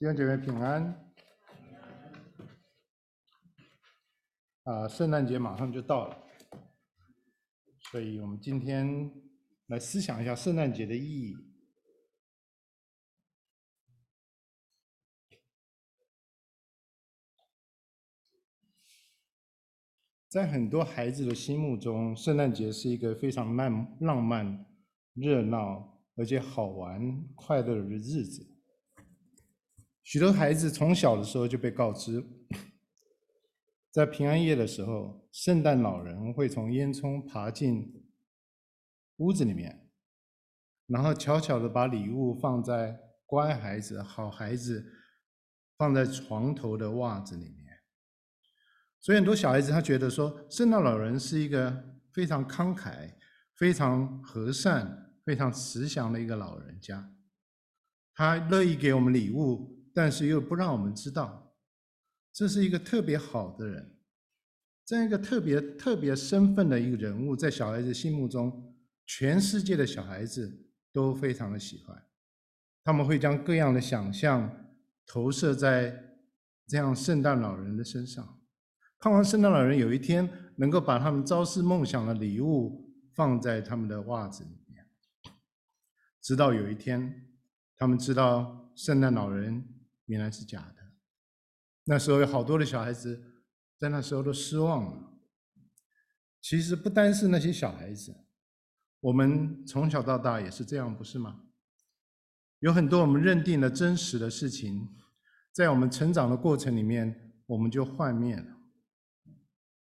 弟兄姐妹平安。啊，圣诞节马上就到了，所以我们今天来思想一下圣诞节的意义。在很多孩子的心目中，圣诞节是一个非常浪浪漫、热闹而且好玩、快乐的日子。许多孩子从小的时候就被告知，在平安夜的时候，圣诞老人会从烟囱爬进屋子里面，然后悄悄地把礼物放在乖孩子、好孩子放在床头的袜子里面。所以很多小孩子他觉得说，圣诞老人是一个非常慷慨、非常和善、非常慈祥的一个老人家，他乐意给我们礼物，但是又不让我们知道，这是一个特别好的人，这样一个特别特别身份的一个人物，在小孩子心目中，全世界的小孩子都非常的喜欢，他们会将各样的想象投射在这样圣诞老人的身上。盼望圣诞老人有一天能够把他们朝思梦想的礼物放在他们的袜子里面，直到有一天，他们知道圣诞老人原来是假的。那时候有好多的小孩子在那时候都失望了。其实不单是那些小孩子，我们从小到大也是这样，不是吗？有很多我们认定了真实的事情，在我们成长的过程里面，我们就幻灭了。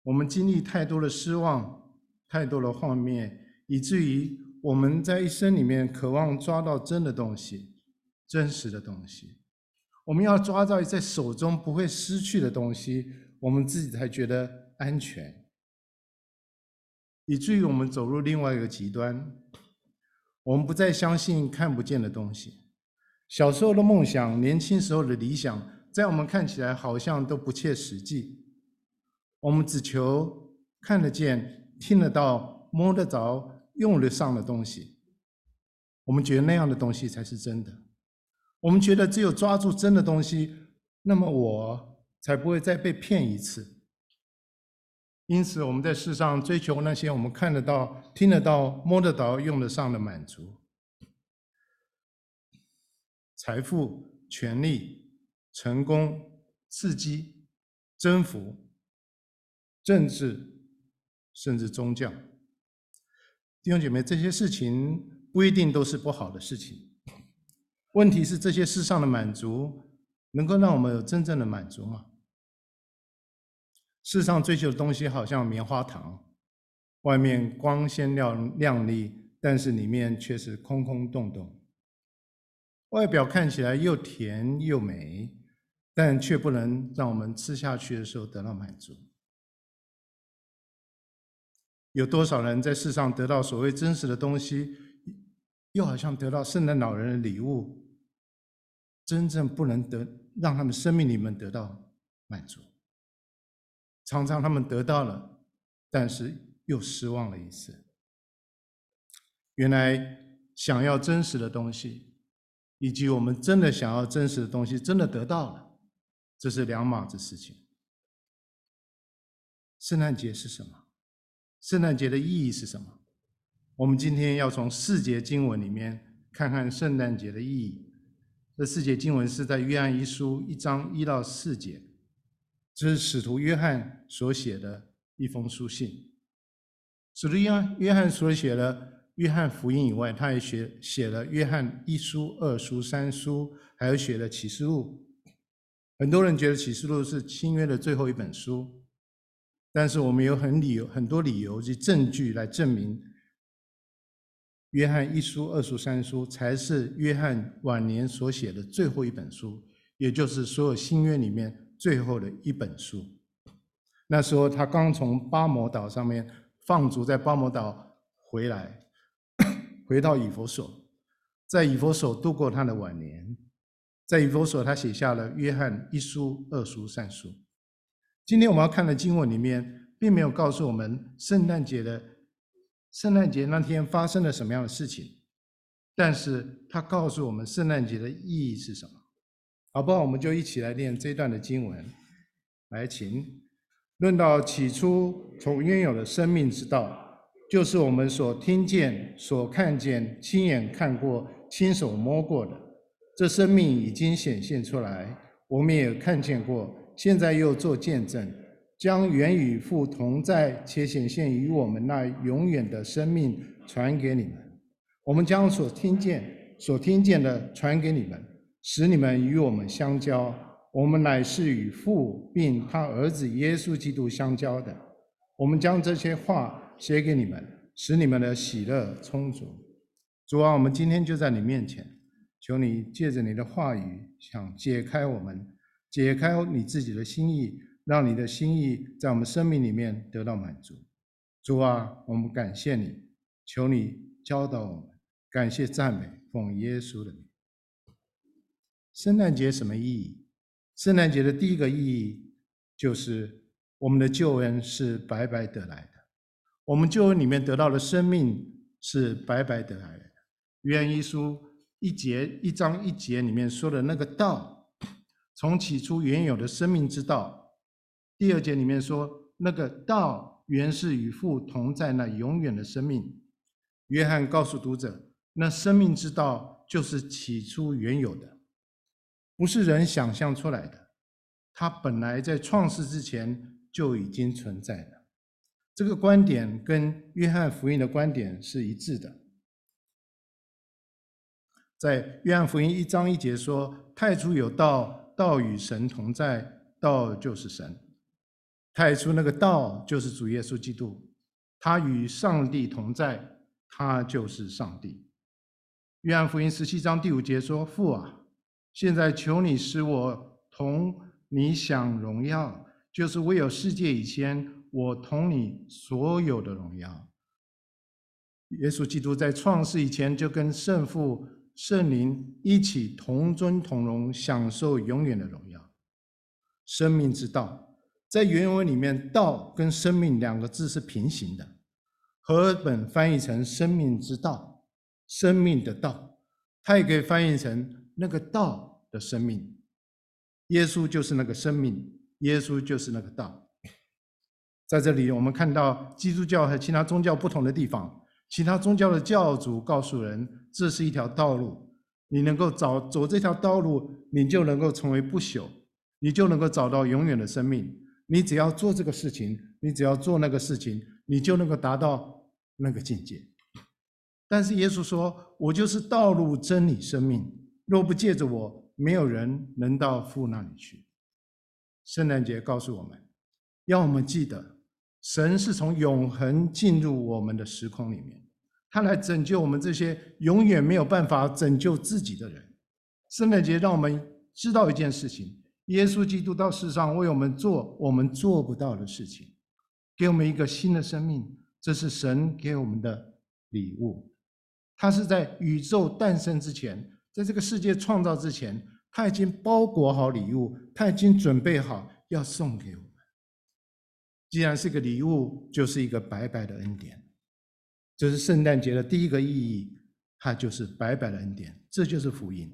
我们经历太多的失望，太多的幻灭，以至于我们在一生里面渴望抓到真的东西，真实的东西。我们要抓到在手中不会失去的东西，我们自己才觉得安全。以至于我们走入另外一个极端，我们不再相信看不见的东西。小时候的梦想，年轻时候的理想，在我们看起来好像都不切实际。我们只求看得见、听得到、摸得着、用得上的东西。我们觉得那样的东西才是真的。我们觉得只有抓住真的东西，那么我才不会再被骗一次。因此，我们在世上追求那些我们看得到、听得到、摸得到、用得上的满足：财富、权力、成功、刺激、征服。政治，甚至宗教，弟兄姐妹，这些事情不一定都是不好的事情。问题是，这些世上的满足能够让我们有真正的满足吗？世上追求的东西好像棉花糖，外面光鲜亮亮丽，但是里面却是空空洞洞。外表看起来又甜又美，但却不能让我们吃下去的时候得到满足。有多少人在世上得到所谓真实的东西，又好像得到圣诞老人的礼物，真正不能得让他们生命里面得到满足。常常他们得到了，但是又失望了一次。原来想要真实的东西，以及我们真的想要真实的东西，真的得到了，这是两码子事情。圣诞节是什么？圣诞节的意义是什么？我们今天要从四节经文里面看看圣诞节的意义。这四节经文是在约翰一书一章一到四节，这是使徒约翰所写的一封书信。使徒约翰约翰所写的约翰福音以外，他也写写了约翰一书、二书、三书，还有写了启示录。很多人觉得启示录是新约的最后一本书。但是我们有很理由很多理由及证据来证明，约翰一书、二书、三书才是约翰晚年所写的最后一本书，也就是所有新约里面最后的一本书。那时候他刚从巴摩岛上面放逐在巴摩岛回来，回到以弗所，在以弗所度过他的晚年，在以弗所他写下了约翰一书、二书、三书。今天我们要看的经文里面，并没有告诉我们圣诞节的圣诞节那天发生了什么样的事情，但是它告诉我们圣诞节的意义是什么。好不好？我们就一起来念这段的经文。来，请论到起初从拥有的生命之道，就是我们所听见、所看见、亲眼看过、亲手摸过的。这生命已经显现出来，我们也看见过，现在又做见证，将原与父同在且显现于我们那永远的生命传给你们。我们将所听见、所听见的传给你们，使你们与我们相交。我们乃是与父并他儿子耶稣基督相交的。我们将这些话写给你们，使你们的喜乐充足。主啊，我们今天就在你面前，求你借着你的话语，想解开我们，解开你自己的心意，让你的心意在我们生命里面得到满足。主啊，我们感谢你，求你教导我们，感谢赞美，奉耶稣的名。圣诞节什么意义？圣诞节的第一个意义就是我们的救恩是白白得来的，我们救恩里面得到的生命是白白得来的。约翰一书一节一章一节里面说的那个道，从起初原有的生命之道。第二节里面说那个道原是与父同在那永远的生命。约翰告诉读者，那生命之道就是起初原有的。不是人想象出来的，它本来在创世之前就已经存在了。这个观点跟约翰福音的观点是一致的。在约翰福音一章一节说：“太初有道，道与神同在，道就是神。太初那个道就是主耶稣基督，他与上帝同在，他就是上帝。”约翰福音十七章第五节说：“父啊。”现在求你使我同你享荣耀，就是未有世界以前，我同你所有的荣耀。耶稣基督在创世以前就跟圣父、圣灵一起同尊同荣，享受永远的荣耀。生命之道，在原文里面，“道”跟“生命”两个字是平行的，和本翻译成“生命之道”，生命的道，它也可以翻译成。那个道的生命，耶稣就是那个生命，耶稣就是那个道。在这里，我们看到基督教和其他宗教不同的地方。其他宗教的教主告诉人，这是一条道路，你能够走走这条道路，你就能够成为不朽，你就能够找到永远的生命。你只要做这个事情，你只要做那个事情，你就能够达到那个境界。但是耶稣说：“我就是道路、真理、生命。”若不借着我，没有人能到父那里去。圣诞节告诉我们，要我们记得，神是从永恒进入我们的时空里面，他来拯救我们这些永远没有办法拯救自己的人。圣诞节让我们知道一件事情：耶稣基督到世上为我们做我们做不到的事情，给我们一个新的生命，这是神给我们的礼物。他是在宇宙诞生之前。在这个世界创造之前，他已经包裹好礼物，他已经准备好要送给我们。既然是个礼物，就是一个白白的恩典。这是圣诞节的第一个意义，它就是白白的恩典，这就是福音。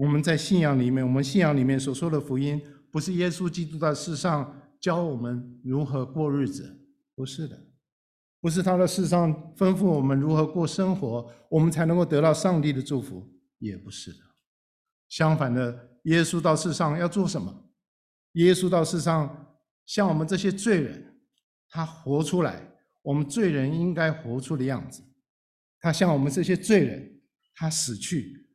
我们在信仰里面，我们信仰里面所说的福音，不是耶稣基督在世上教我们如何过日子，不是的。不是他在世上吩咐我们如何过生活，我们才能够得到上帝的祝福，也不是的。相反的，耶稣到世上要做什么？耶稣到世上，像我们这些罪人，他活出来我们罪人应该活出的样子。他像我们这些罪人，他死去，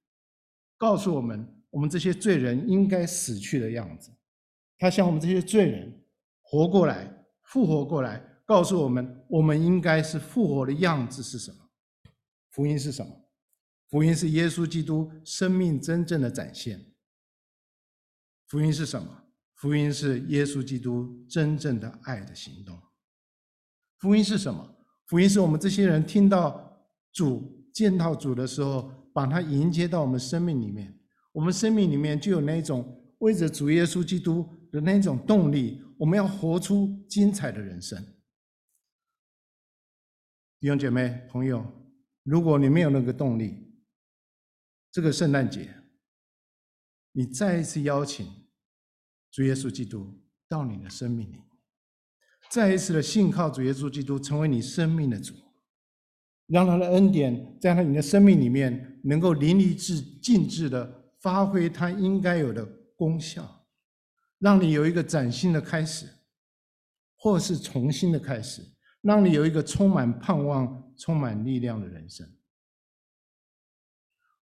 告诉我们我们这些罪人应该死去的样子。他向我们这些罪人活过来，复活过来。告诉我们，我们应该是复活的样子是什么？福音是什么？福音是耶稣基督生命真正的展现。福音是什么？福音是耶稣基督真正的爱的行动。福音是什么？福音是我们这些人听到主、见到主的时候，把它迎接到我们生命里面，我们生命里面就有那种为着主耶稣基督的那种动力，我们要活出精彩的人生。弟兄姐妹、朋友，如果你没有那个动力，这个圣诞节你再一次邀请主耶稣基督到你的生命里，再一次的信靠主耶稣基督成为你生命的主，让他的恩典在他你的生命里面能够淋漓至尽致的发挥他应该有的功效，让你有一个崭新的开始，或是重新的开始，让你有一个充满盼望、充满力量的人生。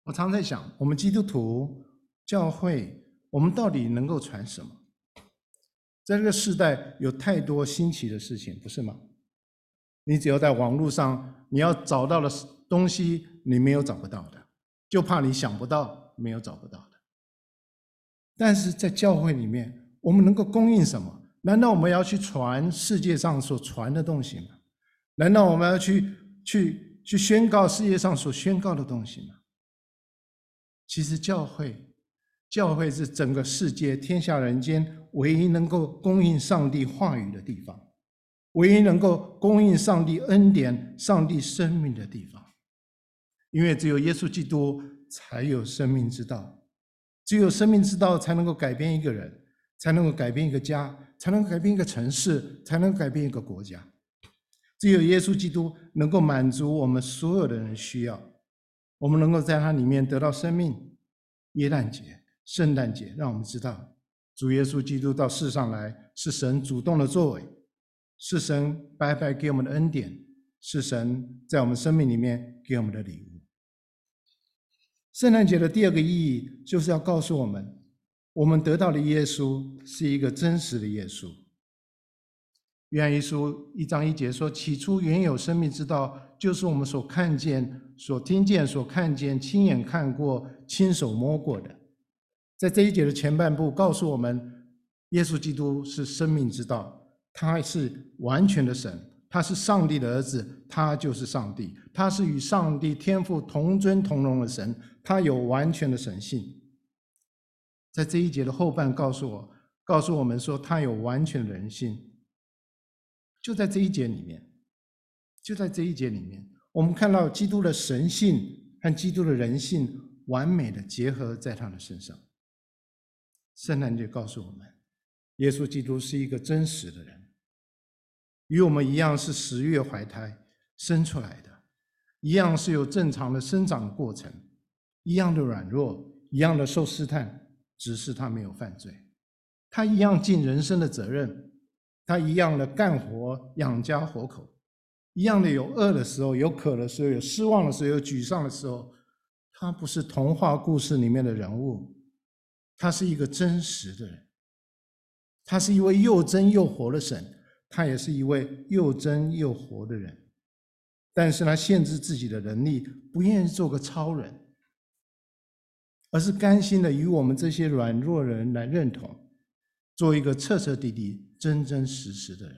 我常在想，我们基督徒教会，我们到底能够传什么？在这个时代，有太多新奇的事情，不是吗？你只要在网络上，你要找到的东西，你没有找不到的，就怕你想不到，没有找不到的。但是在教会里面，我们能够供应什么？难道我们要去传世界上所传的东西吗？难道我们要去去去宣告世界上所宣告的东西吗？其实教会，教会是整个世界、天下人间唯一能够供应上帝话语的地方，唯一能够供应上帝恩典、上帝生命的地方。因为只有耶稣基督才有生命之道，只有生命之道才能够改变一个人，才能够改变一个家，才能改变一个城市，才能改变一个国家。只有耶稣基督能够满足我们所有的人需要。我们能够在它里面得到生命。耶诞节、圣诞节，让我们知道主耶稣基督到世上来是神主动的作为，是神白白给我们的恩典，是神在我们生命里面给我们的礼物。圣诞节的第二个意义就是要告诉我们，我们得到的耶稣是一个真实的耶稣。约翰一书一章一节说：“起初原有生命之道，就是我们所看见、所听见、所看见、亲眼看过、亲手摸过的。”在这一节的前半部告诉我们，耶稣基督是生命之道，他是完全的神，他是上帝的儿子，他就是上帝，他是与上帝天父同尊同荣的神，他有完全的神性。在这一节的后半告诉我，告诉我们说，他有完全的人性。就在这一节里面，就在这一节里面，我们看到基督的神性和基督的人性完美的结合在他的身上。圣诞节告诉我们，耶稣基督是一个真实的人，与我们一样是十月怀胎生出来的，一样是有正常的生长过程，一样的软弱，一样的受试探，只是他没有犯罪，他一样尽人生的责任。他一样的干活养家活口，一样的有饿的时候，有渴的时候，有失望的时候，有沮丧的时候。他不是童话故事里面的人物，他是一个真实的人。他是一位又真又活的神，他也是一位又真又活的人。但是他限制自己的能力，不愿意做个超人，而是甘心的与我们这些软弱人来认同。做一个彻彻底底、真真实实的人。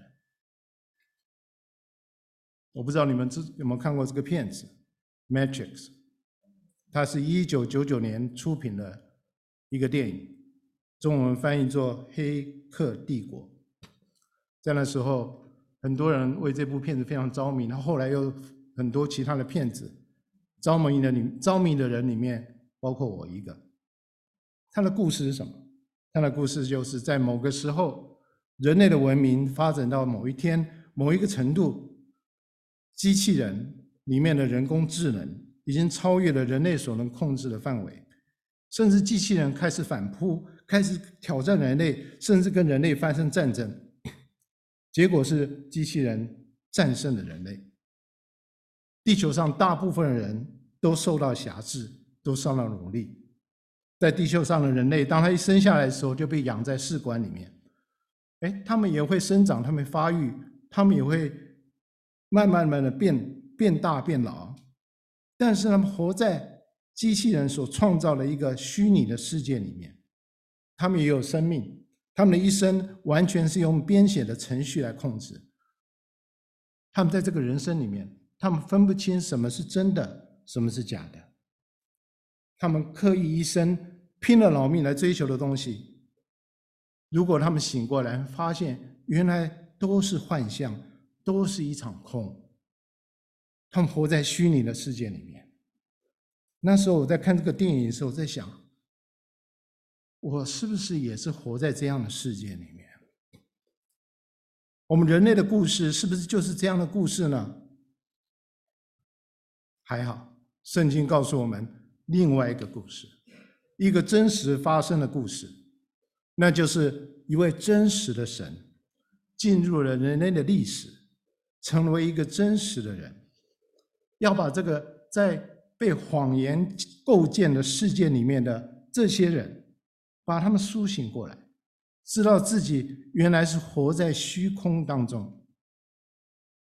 我不知道你们有没有看过这个片子《Matrix》，它是一九九九年出品的一个电影，中文翻译作《黑客帝国》。在那时候，很多人为这部片子非常着迷，然后后来又很多其他的片子，着迷的里着迷的人里面，包括我一个。他的故事是什么？他的故事就是在某个时候，人类的文明发展到某一天、某一个程度，机器人里面的人工智能已经超越了人类所能控制的范围，甚至机器人开始反扑，开始挑战人类，甚至跟人类发生战争。结果是机器人战胜了人类，地球上大部分的人都受到辖制，都受到奴隶。在地球上的人类，当他一生下来的时候，就被养在试管里面。哎，他们也会生长，他们发育，他们也会慢慢慢的变变大变老。但是他们活在机器人所创造的一个虚拟的世界里面，他们也有生命，他们的一生完全是用编写的程序来控制。他们在这个人生里面，他们分不清什么是真的，什么是假的。他们刻意一生拼了老命来追求的东西，如果他们醒过来，发现原来都是幻象，都是一场空。他们活在虚拟的世界里面。那时候我在看这个电影的时候，我在想：我是不是也是活在这样的世界里面？我们人类的故事是不是就是这样的故事呢？还好，圣经告诉我们另外一个故事，一个真实发生的故事，那就是一位真实的神进入了人类的历史，成为一个真实的人，要把这个在被谎言构建的世界里面的这些人，把他们苏醒过来。知道自己原来是活在虚空当中，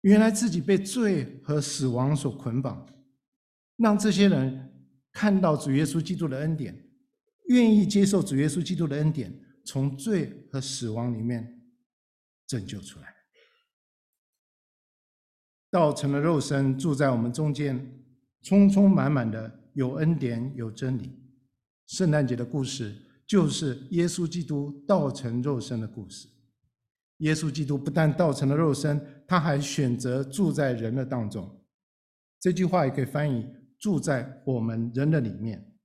原来自己被罪和死亡所捆绑，让这些人看到主耶稣基督的恩典，愿意接受主耶稣基督的恩典，从罪和死亡里面拯救出来，道成了肉身，住在我们中间，充充满满的有恩典有真理。圣诞节的故事。就是耶稣基督道成肉身的故事。耶稣基督不但道成了肉身，他还选择住在人的当中。这句话也可以翻译“住在我们人的里面”。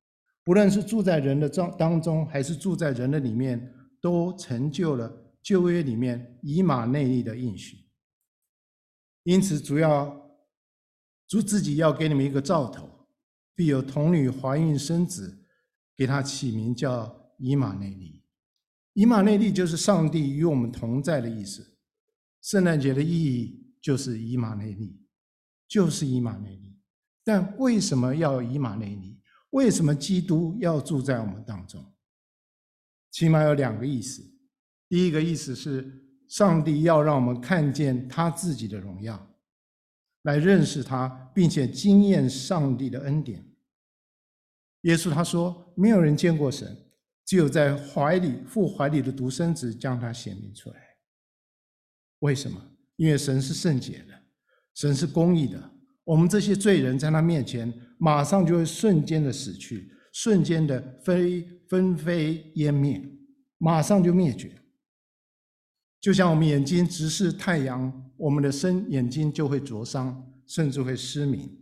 不论是住在人的当当中，还是住在人的里面，都成就了旧约里面以马内利的应许。因此，主要主自己要给你们一个兆头，必有童女怀孕生子，给他起名叫。以马内利，以马内利就是上帝与我们同在的意思。圣诞节的意义就是以马内利，就是以马内利。但为什么要以马内利？为什么基督要住在我们当中？起码有两个意思。第一个意思是，上帝要让我们看见他自己的荣耀，来认识他，并且经验上帝的恩典。耶稣他说：“没有人见过神。”只有在怀里父怀里的独生子将他显明出来。为什么？因为神是圣洁的，神是公义的。我们这些罪人在他面前，马上就会瞬间的死去，瞬间的飞纷飞烟灭，马上就灭绝。就像我们眼睛直视太阳，我们的身眼睛就会灼伤，甚至会失明。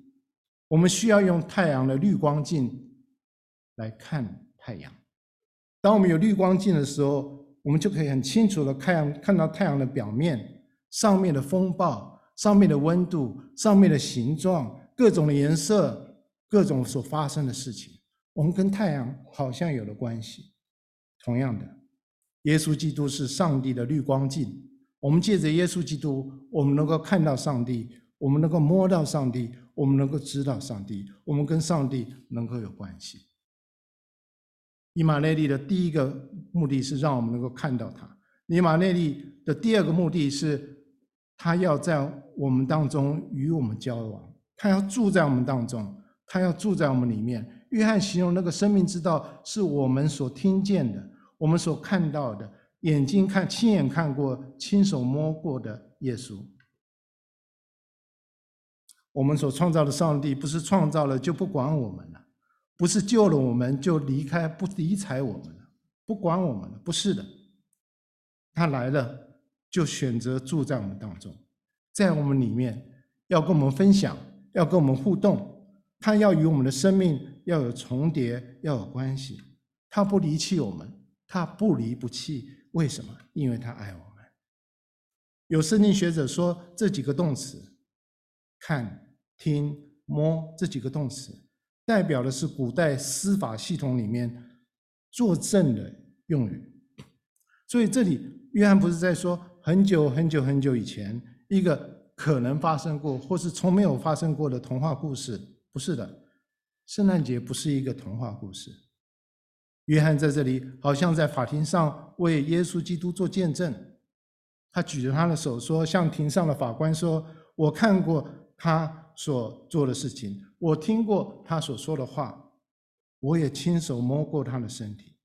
我们需要用太阳的滤光镜来看太阳。当我们有滤光镜的时候，我们就可以很清楚的看看到太阳的表面、上面的风暴、上面的温度、上面的形状、各种的颜色、各种所发生的事情。我们跟太阳好像有了关系。同样的，耶稣基督是上帝的滤光镜。我们借着耶稣基督，我们能够看到上帝，我们能够摸到上帝，我们能够知道上帝，我们跟上帝能够有关系。以马内利的第一个目的是让我们能够看到他。以马内利的第二个目的是，他要在我们当中与我们交往，他要住在我们当中，他要住在我们里面。约翰形容那个生命之道，是我们所听见的，我们所看到的，眼睛看、亲眼看过、亲手摸过的耶稣。我们所创造的上帝，不是创造了就不管我们了。不是救了我们就离开，不理睬我们了，不管我们了，不是的。他来了，就选择住在我们当中，在我们里面，要跟我们分享，要跟我们互动，他要与我们的生命要有重叠，要有关系。他不离弃我们，他不离不弃。为什么？因为他爱我们。有圣经学者说，这几个动词，看、听、摸，这几个动词。代表的是古代司法系统里面作证的用语，所以这里约翰不是在说很久很久很久以前一个可能发生过或是从没有发生过的童话故事，不是的，圣诞节不是一个童话故事。约翰在这里好像在法庭上为耶稣基督做见证，他举着他的手说，向庭上的法官说：“我看过他。”所做的事情，我听过他所说的话，我也亲手摸过他的身体，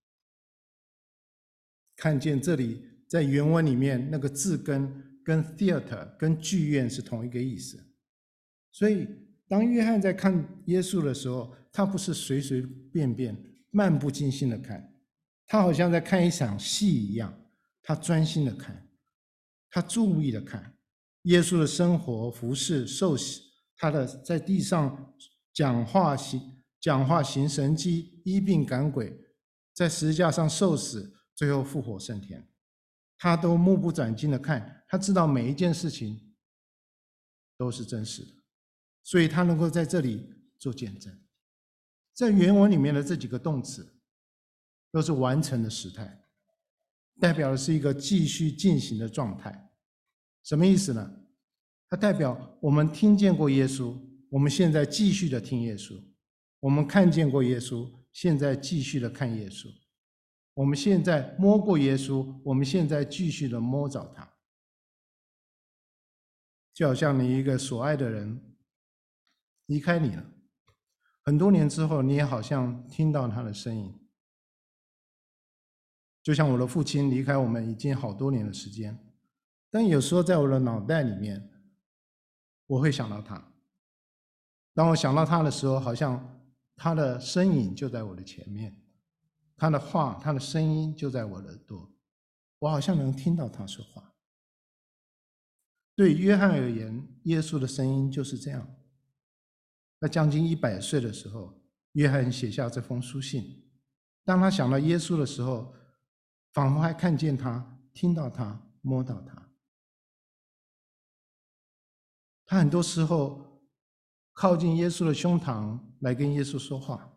看见这里在原文里面那个字根跟 theater 跟剧院是同一个意思，所以当约翰在看耶稣的时候，他不是随随便便、漫不经心的看，他好像在看一场戏一样，他专心的看，他注意的看耶稣的生活、服饰、受洗。他的在地上讲话行讲话行神迹医病赶鬼，在十字架上受死，最后复活升天，他都目不转睛的看，他知道每一件事情都是真实的，所以他能够在这里做见证。在原文里面的这几个动词，都是完成的时态，代表的是一个继续进行的状态。什么意思呢？它代表我们听见过耶稣，我们现在继续的听耶稣；我们看见过耶稣，现在继续的看耶稣；我们现在摸过耶稣，我们现在继续的摸着他。就好像你一个所爱的人离开你了，很多年之后，你也好像听到他的声音。就像我的父亲离开我们已经好多年的时间，但有时候在我的脑袋里面，我会想到他。当我想到他的时候，好像他的身影就在我的前面，他的话、他的声音就在我的耳朵，我好像能听到他说话。对约翰而言，耶稣的声音就是这样。在将近一百岁的时候，约翰写下这封书信。当他想到耶稣的时候，仿佛还看见他，听到他，摸到他。他很多时候靠近耶稣的胸膛来跟耶稣说话。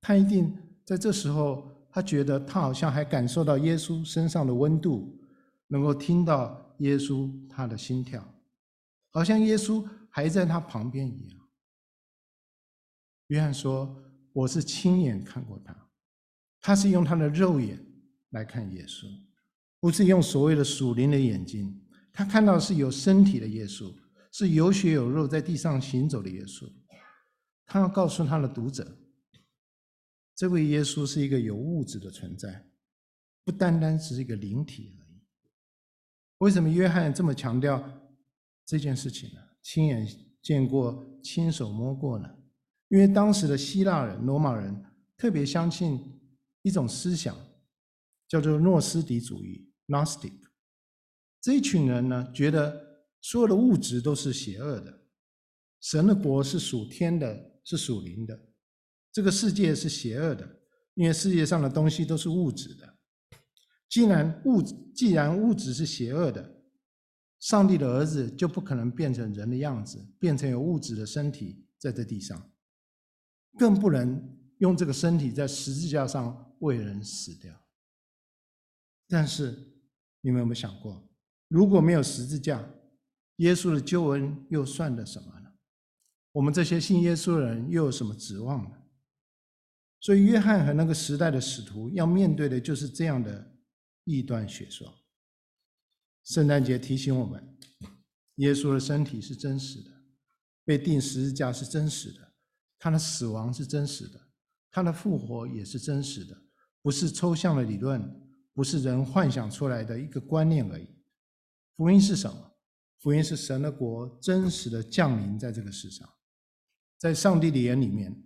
他一定在这时候，他觉得他好像还感受到耶稣身上的温度，能够听到耶稣他的心跳，好像耶稣还在他旁边一样。约翰说：“我是亲眼看过他，他是用他的肉眼。”来看耶稣，不是用所谓的属灵的眼睛，他看到是有身体的耶稣，是有血有肉在地上行走的耶稣。他要告诉他的读者，这位耶稣是一个有物质的存在，不单单是一个灵体而已。为什么约翰这么强调这件事情呢？亲眼见过、亲手摸过呢？因为当时的希腊人、罗马人特别相信一种思想。叫做诺斯底主义 （Gnostic）。这一群人呢，觉得所有的物质都是邪恶的，神的国是属天的，是属灵的。这个世界是邪恶的，因为世界上的东西都是物质的。既然物既然物质是邪恶的，上帝的儿子就不可能变成人的样子，变成有物质的身体在这地上，更不能用这个身体在十字架上为人死掉。但是，你们有没有想过，如果没有十字架，耶稣的救恩又算得什么呢？我们这些信耶稣的人又有什么指望呢？所以，约翰和那个时代的使徒要面对的就是这样的异端学说。圣诞节提醒我们，耶稣的身体是真实的，被钉十字架是真实的，他的死亡是真实的，他的复活也是真实的，不是抽象的理论。不是人幻想出来的一个观念而已。福音是什么？福音是神的国真实的降临在这个世上。在上帝的眼里面，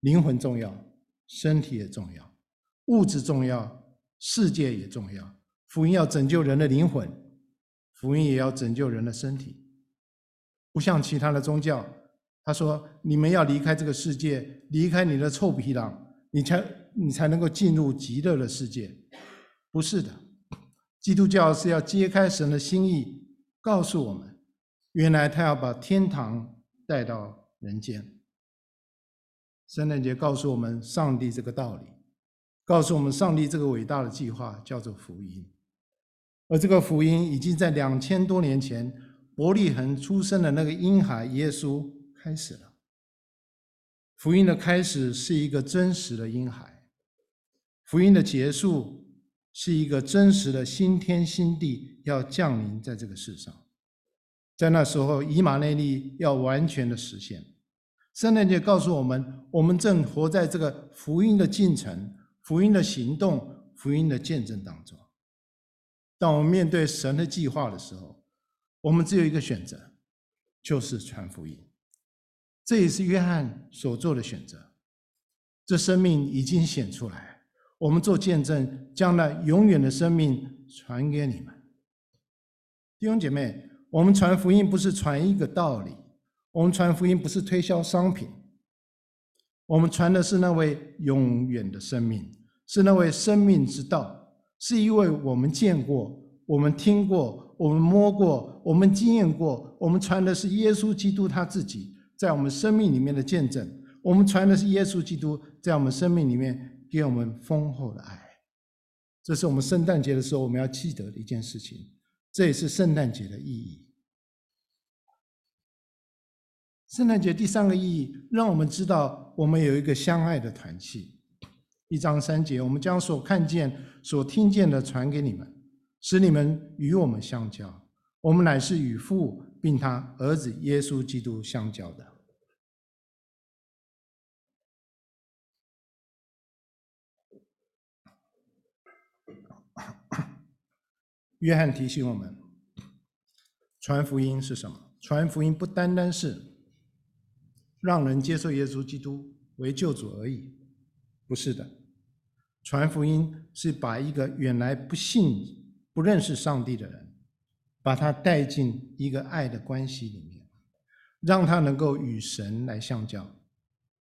灵魂重要，身体也重要，物质重要，世界也重要。福音要拯救人的灵魂，福音也要拯救人的身体。不像其他的宗教，他说：“你们要离开这个世界，离开你的臭皮囊，你才。”你才能够进入极乐的世界，不是的。基督教是要揭开神的心意，告诉我们，原来他要把天堂带到人间。圣诞节告诉我们上帝这个道理，告诉我们上帝这个伟大的计划叫做福音。而这个福音已经在两千多年前伯利恒出生的那个婴孩耶稣开始了。福音的开始是一个真实的婴孩。福音的结束是一个真实的新天新地要降临在这个世上，在那时候，以马内利要完全的实现。圣诞节告诉我们，我们正活在这个福音的进程、福音的行动、福音的见证当中。当我们面对神的计划的时候，我们只有一个选择，就是传福音。这也是约翰所做的选择。这生命已经显出来。我们做见证，将那永远的生命传给你们，弟兄姐妹。我们传福音不是传一个道理，我们传福音不是推销商品，我们传的是那位永远的生命，是那位生命之道，是一位我们见过、我们听过、我们摸过、我们经验过。我们传的是耶稣基督他自己在我们生命里面的见证。我们传的是耶稣基督在我们生命里面给我们丰厚的爱。这是我们圣诞节的时候我们要记得的一件事情，这也是圣诞节的意义。圣诞节第三个意义，让我们知道我们有一个相爱的团契。一章三节，我们将所看见、所听见的传给你们，使你们与我们相交。我们乃是与父并他儿子耶稣基督相交的。约翰提醒我们，传福音是什么？传福音不单单是。让人接受耶稣基督为救主而已，不是的。传福音是把一个原来不信、不认识上帝的人，把他带进一个爱的关系里面，让他能够与神来相交，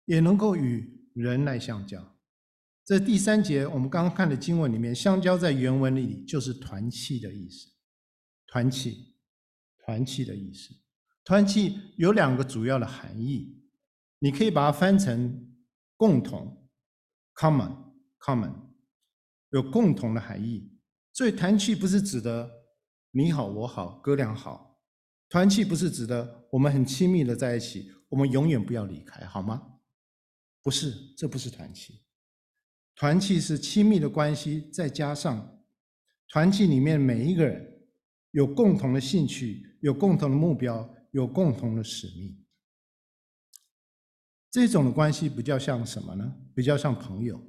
也能够与人来相交。这第三节我们刚刚看的经文里面，“相交”在原文里就是团契的意思。团契，团契的意思。团契有两个主要的含义。你可以把它翻成共同 （common, common），有共同的含义。所以团契不是指的你好我好哥俩好，团契不是指的我们很亲密的在一起，我们永远不要离开，好吗？不是，这不是团契。团契是亲密的关系，再加上团契里面每一个人有共同的兴趣，有共同的目标，有共同的使命。这种的关系比较像什么呢？比较像朋友。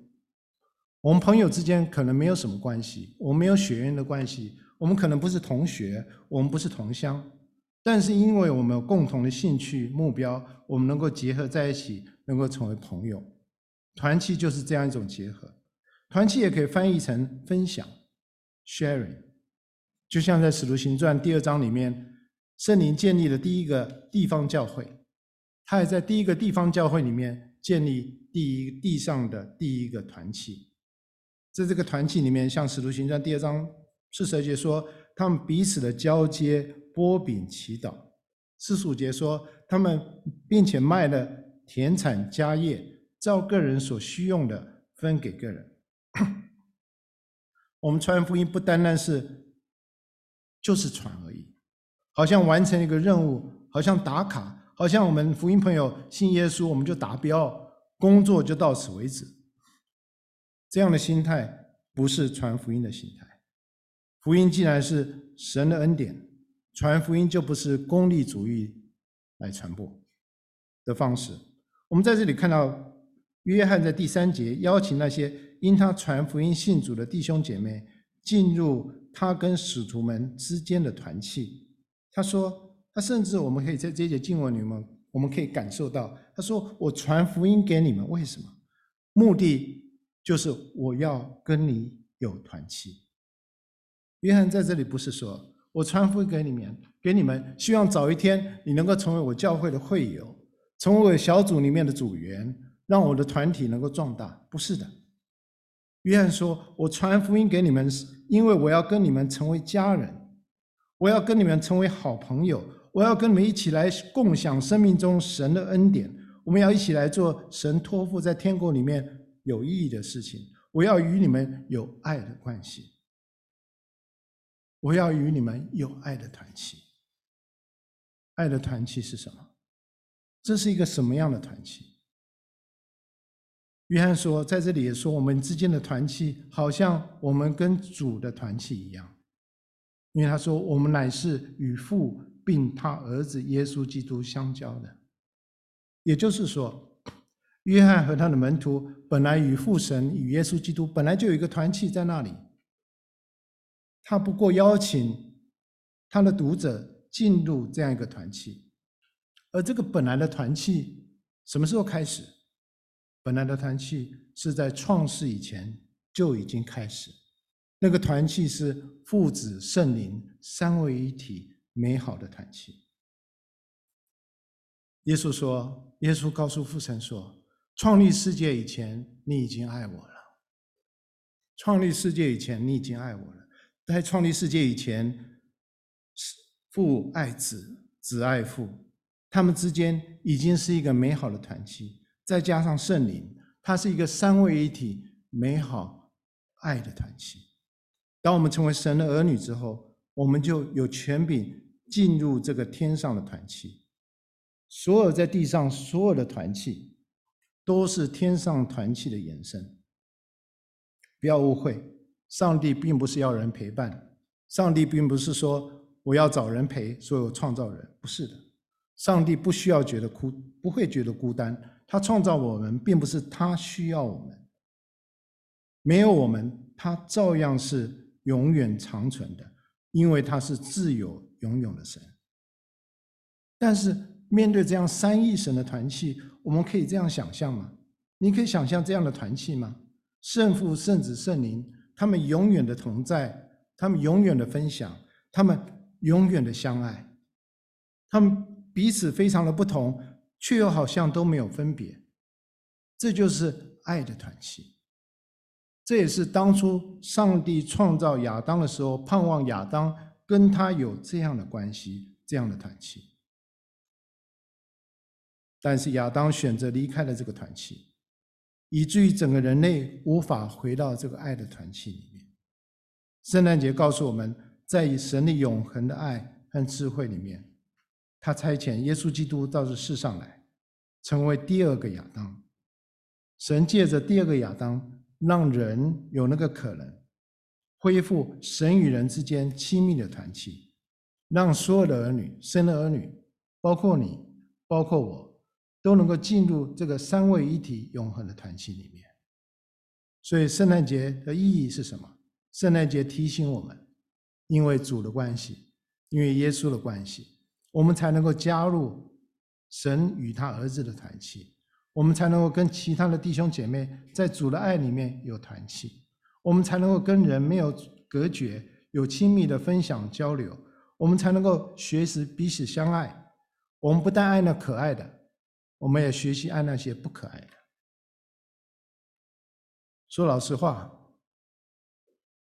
我们朋友之间可能没有什么关系，我们没有血缘的关系，我们可能不是同学，我们不是同乡，但是因为我们有共同的兴趣、目标，我们能够结合在一起，能够成为朋友。团契就是这样一种结合。团契也可以翻译成分享 （sharing），就像在《使徒行传》第二章里面，圣灵建立了第一个地方教会。他也在第一个地方教会里面建立第一地上的第一个团契，在这个团契里面，像《使徒行传》第二章四十二节说，他们彼此的交接、波饼、祈祷；四十五节说，他们并且卖了田产家业，照个人所需用的分给个人。我们传福音不单单是就是传而已，好像完成一个任务，好像打卡。好像我们福音朋友信耶稣，我们就达标，工作就到此为止。这样的心态不是传福音的心态。福音既然是神的恩典，传福音就不是功利主义来传播的方式。我们在这里看到，约翰在第三节邀请那些因他传福音信主的弟兄姐妹进入他跟使徒们之间的团契。他说。他甚至，我们可以在这节经文里面，我们可以感受到，他说：“我传福音给你们，为什么？目的就是我要跟你有团契。”约翰在这里不是说我传福音给你们，给你们，希望早一天你能够成为我教会的会友，成为我小组里面的组员，让我的团体能够壮大。不是的，约翰说：“我传福音给你们，是因为我要跟你们成为家人，我要跟你们成为好朋友。”我要跟你们一起来共享生命中神的恩典，我们要一起来做神托付在天国里面有意义的事情。我要与你们有爱的关系，我要与你们有爱的团契。爱的团契是什么？这是一个什么样的团契？约翰说，在这里也说，我们之间的团契好像我们跟主的团契一样，因为他说，我们乃是与父。并他儿子耶稣基督相交的，也就是说，约翰和他的门徒本来与父神与耶稣基督本来就有一个团契在那里，他不过邀请他的读者进入这样一个团契，而这个本来的团契什么时候开始？本来的团契是在创世以前就已经开始，那个团契是父子圣灵三位一体。美好的团契。耶稣说：“耶稣告诉父神说，创立世界以前，你已经爱我了。创立世界以前，你已经爱我了。在创立世界以前，父爱子，子爱父，他们之间已经是一个美好的团契。再加上圣灵，它是一个三位一体、美好爱的团契。当我们成为神的儿女之后，我们就有权柄进入这个天上的团契。所有在地上所有的团契，都是天上团契的延伸。不要误会，上帝并不是要人陪伴，上帝并不是说我要找人陪，所以我创造人，不是的。上帝不需要觉得孤，不会觉得孤单。他创造我们，并不是他需要我们，没有我们，他照样是永远长存的，因为他是自由永永的神。但是面对这样三一神的团契，我们可以这样想象吗？你可以想象这样的团契吗？圣父、圣子、圣灵，他们永远的同在，他们永远的分享，他们永远的相爱，他们彼此非常的不同。却又好像都没有分别，这就是爱的团契。这也是当初上帝创造亚当的时候，盼望亚当跟他有这样的关系，这样的团契。但是亚当选择离开了这个团契，以至于整个人类无法回到这个爱的团契里面。圣诞节告诉我们，在以神的永恒的爱和智慧里面。他差遣耶稣基督到这世上来，成为第二个亚当。神借着第二个亚当，让人有那个可能恢复神与人之间亲密的团契，让所有的儿女、生的儿女，包括你、包括我，都能够进入这个三位一体永恒的团契里面。所以，圣诞节的意义是什么？圣诞节提醒我们，因为主的关系，因为耶稣的关系。我们才能够加入神与他儿子的团契，我们才能够跟其他的弟兄姐妹在主的爱里面有团契，我们才能够跟人没有隔绝，有亲密的分享交流，我们才能够学习彼此相爱。我们不但爱那可爱的，我们也学习爱那些不可爱的。说老实话，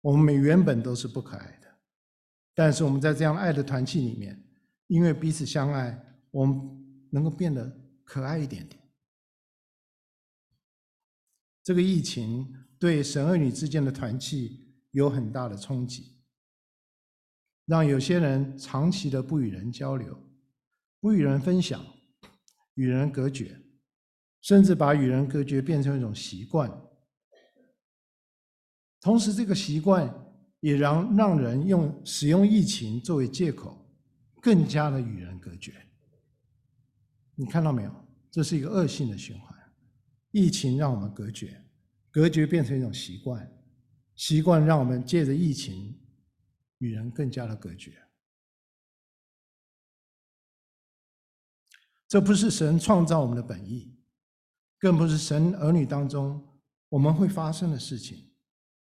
我们原本都是不可爱的，但是我们在这样爱的团契里面。因为彼此相爱，我们能够变得可爱一点点。这个疫情对神儿女之间的团契有很大的冲击，让有些人长期的不与人交流，不与人分享，与人隔绝，甚至把与人隔绝变成一种习惯。同时，这个习惯也让让人用使用疫情作为借口。更加的与人隔绝，你看到没有？这是一个恶性的循环。疫情让我们隔绝，隔绝变成一种习惯，习惯让我们借着疫情与人更加的隔绝。这不是神创造我们的本意，更不是神儿女当中我们会发生的事情，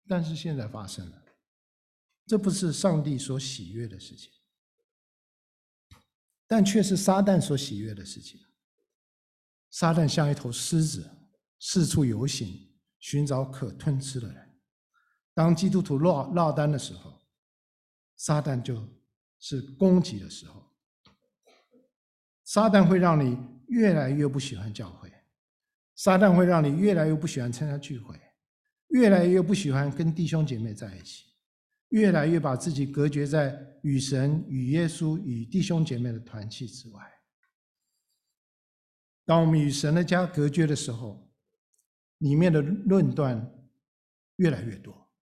但是现在发生了。这不是上帝所喜悦的事情。但却是撒旦所喜悦的事情。撒旦像一头狮子，四处游行，寻找可吞吃的人。当基督徒落落单的时候，撒旦就是攻击的时候。撒旦会让你越来越不喜欢教会，撒旦会让你越来越不喜欢参加聚会，越来越不喜欢跟弟兄姐妹在一起。越来越把自己隔绝在与神、与耶稣、与弟兄姐妹的团契之外。当我们与神的家隔绝的时候，里面的论断越来越多，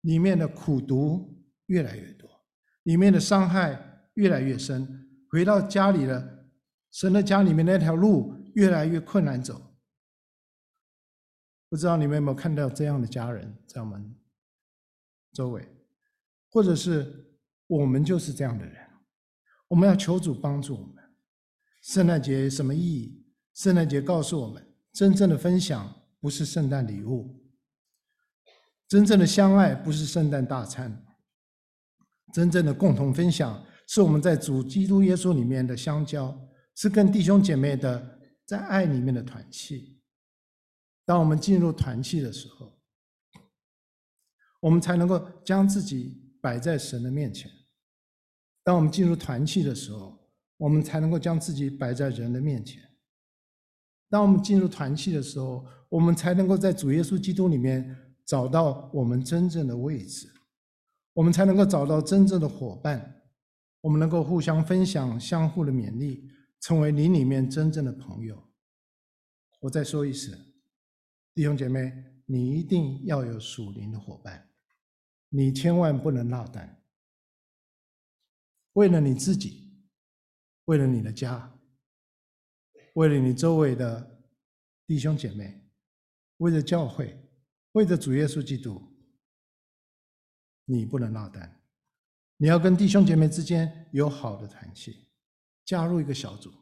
里面的苦毒越来越多，里面的伤害越来越深。回到家里的神的家里面那条路越来越困难走。不知道你们有没有看到这样的家人在我们周围？或者是我们就是这样的人，我们要求主帮助我们。圣诞节什么意义？圣诞节告诉我们，真正的分享不是圣诞礼物，真正的相爱不是圣诞大餐，真正的共同分享是我们在主基督耶稣里面的相交，是跟弟兄姐妹的在爱里面的团契，当我们进入团契的时候，我们才能够将自己摆在神的面前。当我们进入团契的时候，我们才能够将自己摆在人的面前。当我们进入团契的时候，我们才能够在主耶稣基督里面找到我们真正的位置，我们才能够找到真正的伙伴，我们能够互相分享、相互的勉励，成为你里面真正的朋友。我再说一次，弟兄姐妹，你一定要有属灵的伙伴，你千万不能落单。为了你自己，为了你的家。为了你周围的弟兄姐妹，为了教会，为了主耶稣基督，你不能落单。你要跟弟兄姐妹之间有好的团契，加入一个小组，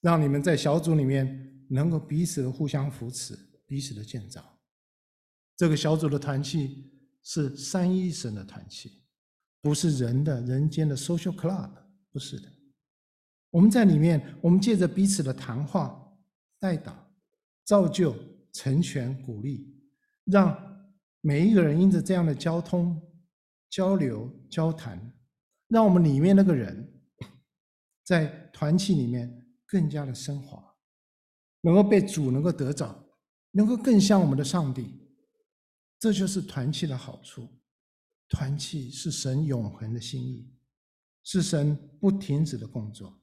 让你们在小组里面能够彼此的互相扶持，彼此的建造。这个小组的团契是三一神的团契，不是人的人间的 social club，不是的。我们在里面，我们借着彼此的谈话、代祷、造就、成全、鼓励，让每一个人因着这样的交通、交流、交谈，让我们里面那个人，在团契里面更加的升华，能够被主能够得着，能够更像我们的上帝。这就是团契的好处。团契是神永恒的心意，是神不停止的工作。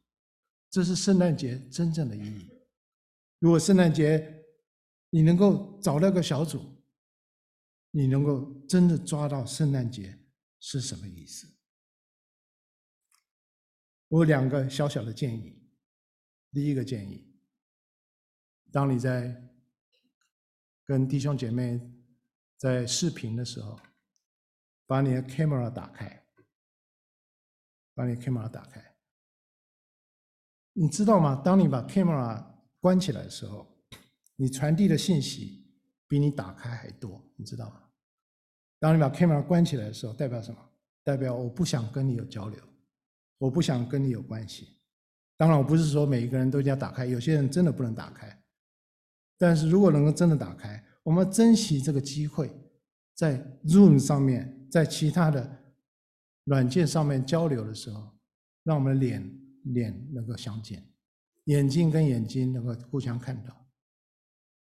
这是圣诞节真正的意义。如果圣诞节你能够找到个小组，你能够真的抓到圣诞节是什么意思？我有两个小小的建议。第一个建议，当你在跟弟兄姐妹在视频的时候，把你的 camera 打开，把你的 camera 打开。你知道吗？当你把 camera 关起来的时候，你传递的信息比你打开还多，你知道吗？当你把 camera 关起来的时候，代表什么？代表我不想跟你有交流，我不想跟你有关系。当然，我不是说每一个人都一定要打开，有些人真的不能打开。但是如果能够真的打开，我们珍惜这个机会，在 Zoom 上面，在其他的软件上面交流的时候，让我们的脸。脸能够相见，眼睛跟眼睛能够互相看到。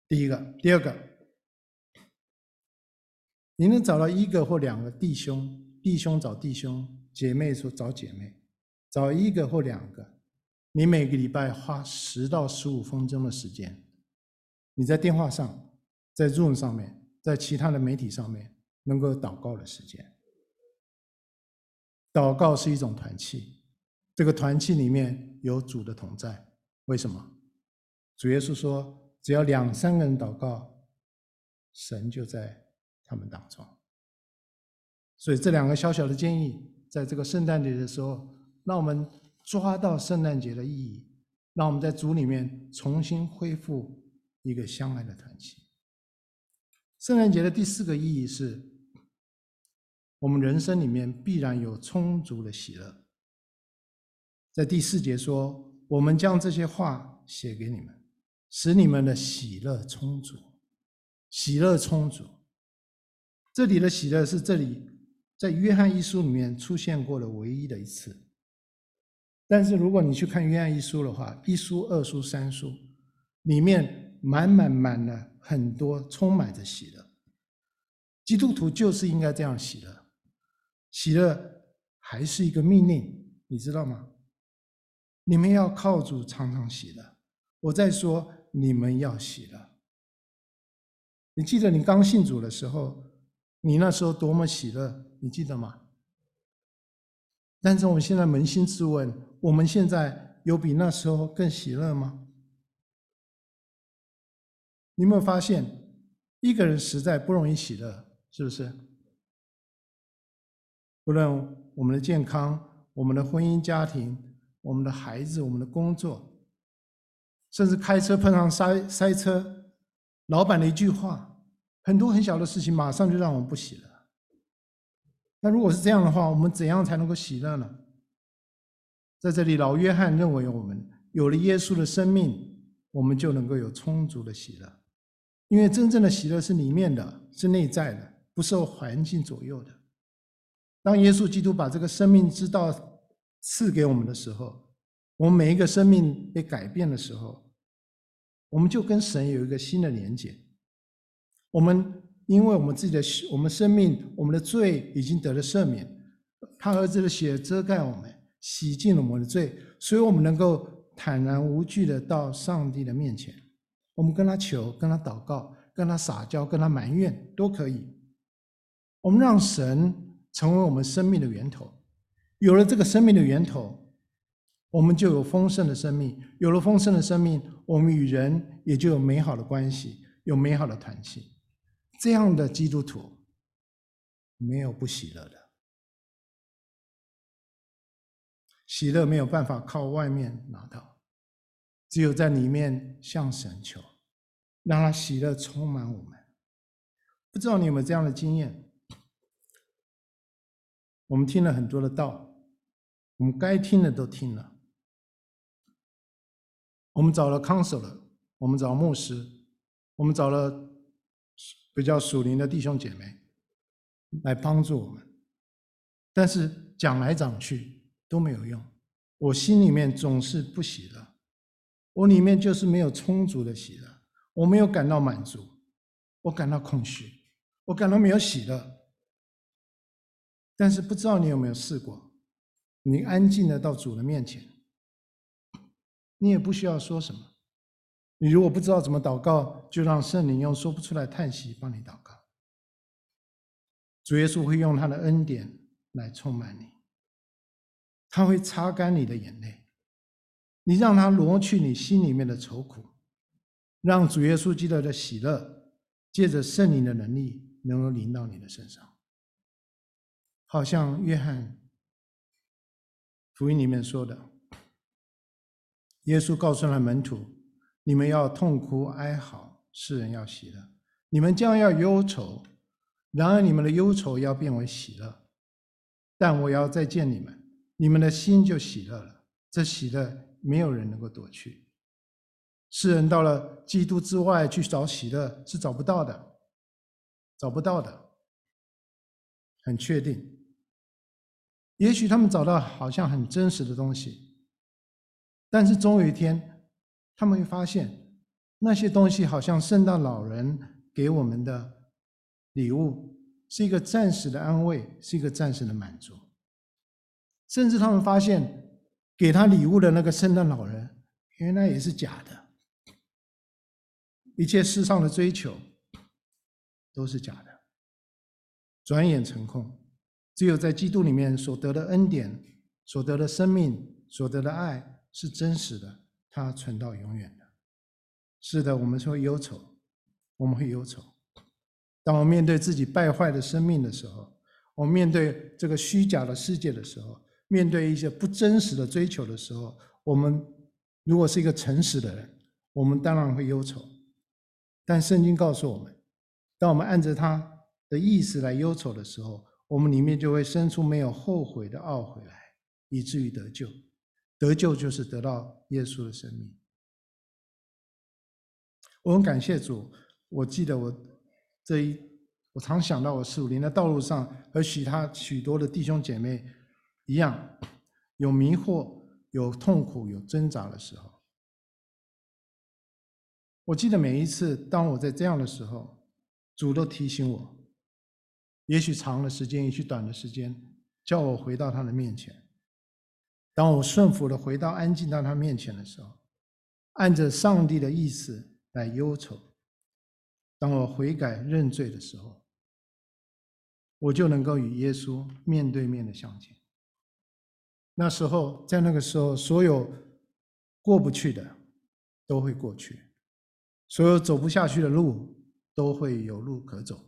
第一个，第二个，你能找到一个或两个弟兄，弟兄找弟兄，姐妹说找姐妹，找一个或两个，你每个礼拜花十到十五分钟的时间，你在电话上，在 Zoom 上面，在其他的媒体上面，能够祷告的时间。祷告是一种团契。这个团契里面有主的同在，为什么？主耶稣说：“只要两三个人祷告，神就在他们当中。”所以这两个小小的建议，在这个圣诞节的时候，让我们抓到圣诞节的意义，让我们在主里面重新恢复一个相爱的团契。圣诞节的第四个意义是，我们人生里面必然有充足的喜乐。在第四节说：“我们将这些话写给你们，使你们的喜乐充足。喜乐充足。这里的喜乐是这里在约翰一书里面出现过的唯一的一次。但是如果你去看约翰一书的话，一书、二书、三书里面满满满了很多，充满着喜乐。基督徒就是应该这样喜乐。喜乐还是一个命令，你知道吗？”你们要靠主常常喜乐。我在说，你们要喜乐。你记得你刚信主的时候，你那时候多么喜乐，你记得吗？但是我们现在扪心自问，我们现在有比那时候更喜乐吗？你有没有发现，一个人实在不容易喜乐，是不是？不论我们的健康，我们的婚姻家庭。我们的孩子，我们的工作，甚至开车碰上塞塞车，老板的一句话，很多很小的事情，马上就让我们不喜乐。那如果是这样的话，我们怎样才能够喜乐呢？在这里，老约翰认为我们有了耶稣的生命，我们就能够有充足的喜乐。因为真正的喜乐是里面的，是内在的，不受环境左右的。当耶稣基督把这个生命之道赐给我们的时候，我们每一个生命被改变的时候，我们就跟神有一个新的连接。我们因为我们自己的我们生命，我们的罪已经得了赦免，他儿子的血遮盖我们，洗净了我们的罪，所以我们能够坦然无惧的到上帝的面前。我们跟他求，跟他祷告，跟他撒娇，跟他埋怨都可以。我们让神成为我们生命的源头。有了这个生命的源头，我们就有丰盛的生命。有了丰盛的生命，我们与人也就有美好的关系，有美好的团契。这样的基督徒，没有不喜乐的。喜乐没有办法靠外面拿到。只有在里面向神求，让他喜乐充满我们。不知道你有没有这样的经验？我们听了很多的道，我们该听的都听了，我们找了 counselor，我们找牧师，我们找了比较属灵的弟兄姐妹来帮助我们，但是讲来讲去都没有用，我心里面总是不喜乐。我里面就是没有充足的喜乐，我没有感到满足，我感到空虚，我感到没有喜乐。但是不知道你有没有试过，你安静的到主的面前，你也不需要说什么。你如果不知道怎么祷告，就让圣灵用说不出来叹息帮你祷告。主耶稣会用他的恩典来充满你，他会擦干你的眼泪。你让他挪去你心里面的愁苦，让主耶稣基督的喜乐，借着圣灵的能力，能够临到你的身上。好像约翰福音里面说的，耶稣告诉了门徒：“你们要痛哭哀嚎，世人要喜乐；你们将要忧愁，然而你们的忧愁要变为喜乐。但我要再见你们，你们的心就喜乐了。这喜乐。”没有人能够夺去。世人到了基督之外去找喜乐，是找不到的，找不到的。很确定。也许他们找到好像很真实的东西，但是终有一天，他们会发现那些东西好像圣诞老人给我们的礼物，是一个暂时的安慰，是一个暂时的满足。甚至他们发现。给他礼物的那个圣诞老人，原来也是假的。一切世上的追求都是假的，转眼成空。只有在基督里面所得的恩典、所得的生命、所得的爱是真实的，它存到永远的。是的，我们说忧愁，我们会忧愁。当我面对自己败坏的生命的时候，我面对这个虚假的世界的时候。面对一些不真实的追求的时候，我们如果是一个诚实的人，我们当然会忧愁。但圣经告诉我们，当我们按着他的意思来忧愁的时候，我们里面就会生出没有后悔的懊悔来，以至于得救。得救就是得到耶稣的生命。我很感谢主。我记得我这一，我常想到我四五年的道路上和许他许多的弟兄姐妹。一样，有迷惑、有痛苦、有挣扎的时候。我记得每一次，当我在这样的时候，主都提醒我，也许长的时间，也许短的时间，叫我回到他的面前。当我顺服的回到安静到他面前的时候，按着上帝的意思来忧愁。当我悔改认罪的时候，我就能够与耶稣面对面的相见。那时候，在那个时候，所有过不去的都会过去，所有走不下去的路都会有路可走。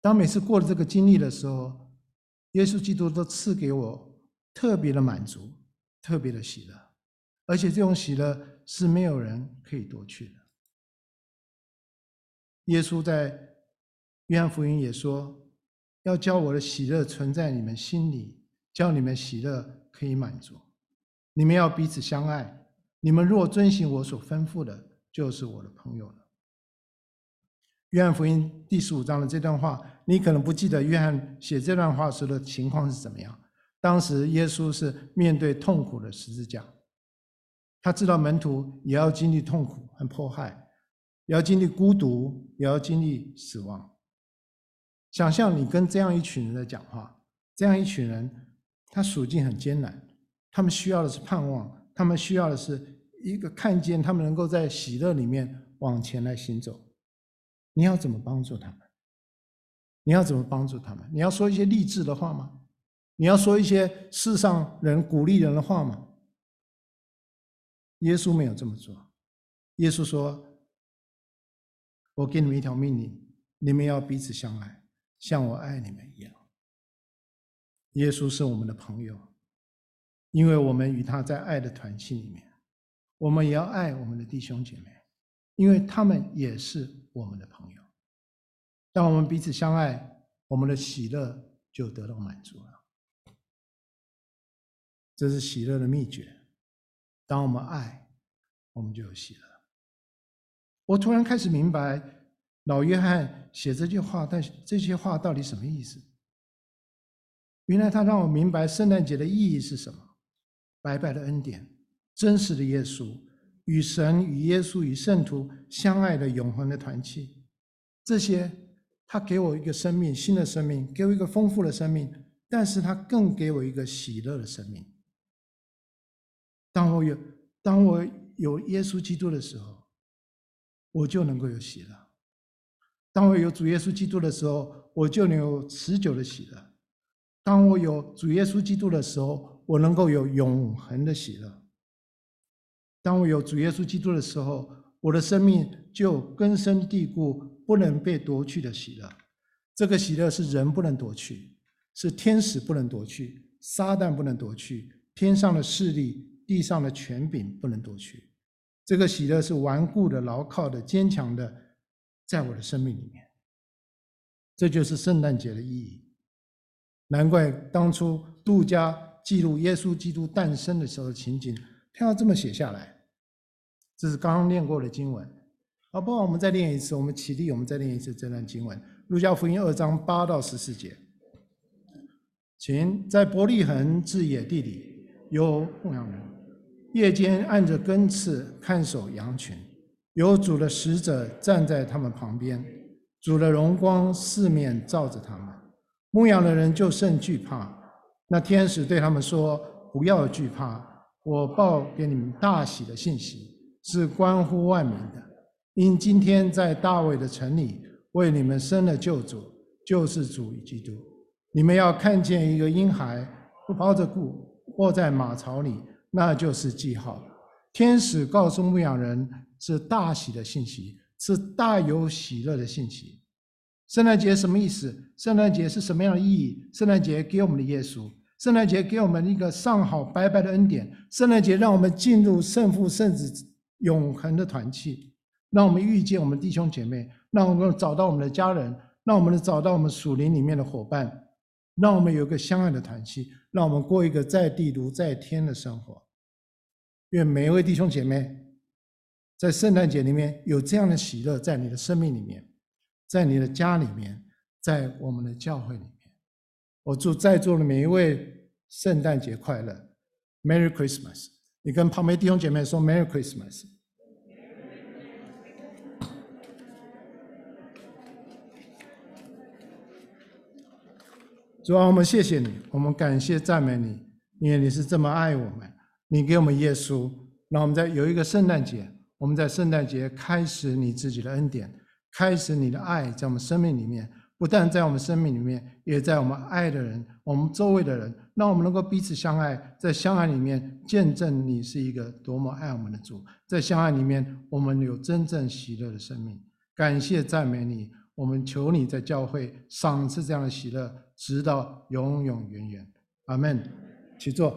当每次过了这个经历的时候，耶稣基督都赐给我特别的满足，特别的喜乐，而且这种喜乐是没有人可以夺去的。耶稣在约翰福音也说：“要叫我的喜乐存在你们心里。”叫你们喜乐可以满足，你们要彼此相爱，你们若遵行我所吩咐的，就是我的朋友了。约翰福音第十五章的这段话，你可能不记得约翰写这段话时的情况是怎么样。当时耶稣是面对痛苦的十字架，他知道门徒也要经历痛苦和迫害，也要经历孤独，也要经历死亡。想象你跟这样一群人在讲话，这样一群人，他处境很艰难，他们需要的是盼望，他们需要的是一个看见他们能够在喜乐里面往前来行走。你要怎么帮助他们？你要怎么帮助他们？你要说一些励志的话吗？你要说一些世上人鼓励人的话吗？耶稣没有这么做。耶稣说：“我给你们一条命令，你们要彼此相爱，像我爱你们一样。”耶稣是我们的朋友，因为我们与他在爱的团契里面，我们也要爱我们的弟兄姐妹，因为他们也是我们的朋友。当我们彼此相爱，我们的喜乐就得到满足了。这是喜乐的秘诀。当我们爱，我们就有喜乐。我突然开始明白，老约翰写这句话，但这些话到底什么意思？原来他让我明白圣诞节的意义是什么：白白的恩典，真实的耶稣，与神、与耶稣、与圣徒相爱的永恒的团契，这些。他给我一个生命，新的生命，给我一个丰富的生命，但是他更给我一个喜乐的生命。当我有，当我有耶稣基督的时候，我就能够有喜乐；当我有主耶稣基督的时候，我就能有持久的喜乐；当我有主耶稣基督的时候，我能够有永恒的喜乐；当我有主耶稣基督的时候，我的生命就根深蒂固。不能被夺去的喜乐，这个喜乐是人不能夺去，是天使不能夺去，撒旦不能夺去，天上的势力、地上的权柄不能夺去。这个喜乐是顽固的、牢靠的、坚强的，在我的生命里面。这就是圣诞节的意义。难怪当初路加记录耶稣基督诞生的时候的情景，他要这么写下来。这是刚刚念过的经文。好，不然我们再念一次。我们起立，我们再念一次这段经文：《路加福音》二章八到十四节。请在伯利恒之野地里有牧羊人，夜间按着根刺看守羊群，有主的使者站在他们旁边，主的荣光四面照着他们。牧羊的人就甚惧怕。那天使对他们说：“不要惧怕，我报给你们大喜的信息，是关乎万民的。”因今天在大卫的城里为你们生了救主，就是主与基督。你们要看见一个婴孩不包着布卧在马槽里，那就是记号。天使告诉牧羊人是大喜的信息，是大有喜乐的信息。圣诞节什么意思？圣诞节是什么样的意义？圣诞节给我们的耶稣，圣诞节给我们一个上好白白的恩典。圣诞节让我们进入圣父圣子永恒的团契。让我们遇见我们弟兄姐妹，让我们找到我们的家人，让我们找到我们属灵里面的伙伴，让我们有个相爱的团契，让我们过一个在地如在天的生活。愿每一位弟兄姐妹在圣诞节里面有这样的喜乐，在你的生命里面，在你的家里面，在我们的教会里面。我祝在座的每一位圣诞节快乐，Merry Christmas！你跟旁边弟兄姐妹说 Merry Christmas。主啊，我们谢谢你，我们感谢赞美你，因为你是这么爱我们，你给我们耶稣，让我们在有一个圣诞节，我们在圣诞节开始你自己的恩典，开始你的爱在我们生命里面，不但在我们生命里面，也在我们爱的人，我们周围的人，让我们能够彼此相爱，在相爱里面见证你是一个多么爱我们的主，在相爱里面，我们有真正喜乐的生命，感谢赞美你。我们求你在教会赏赐这样的喜乐，直到永永远远。阿门。起坐。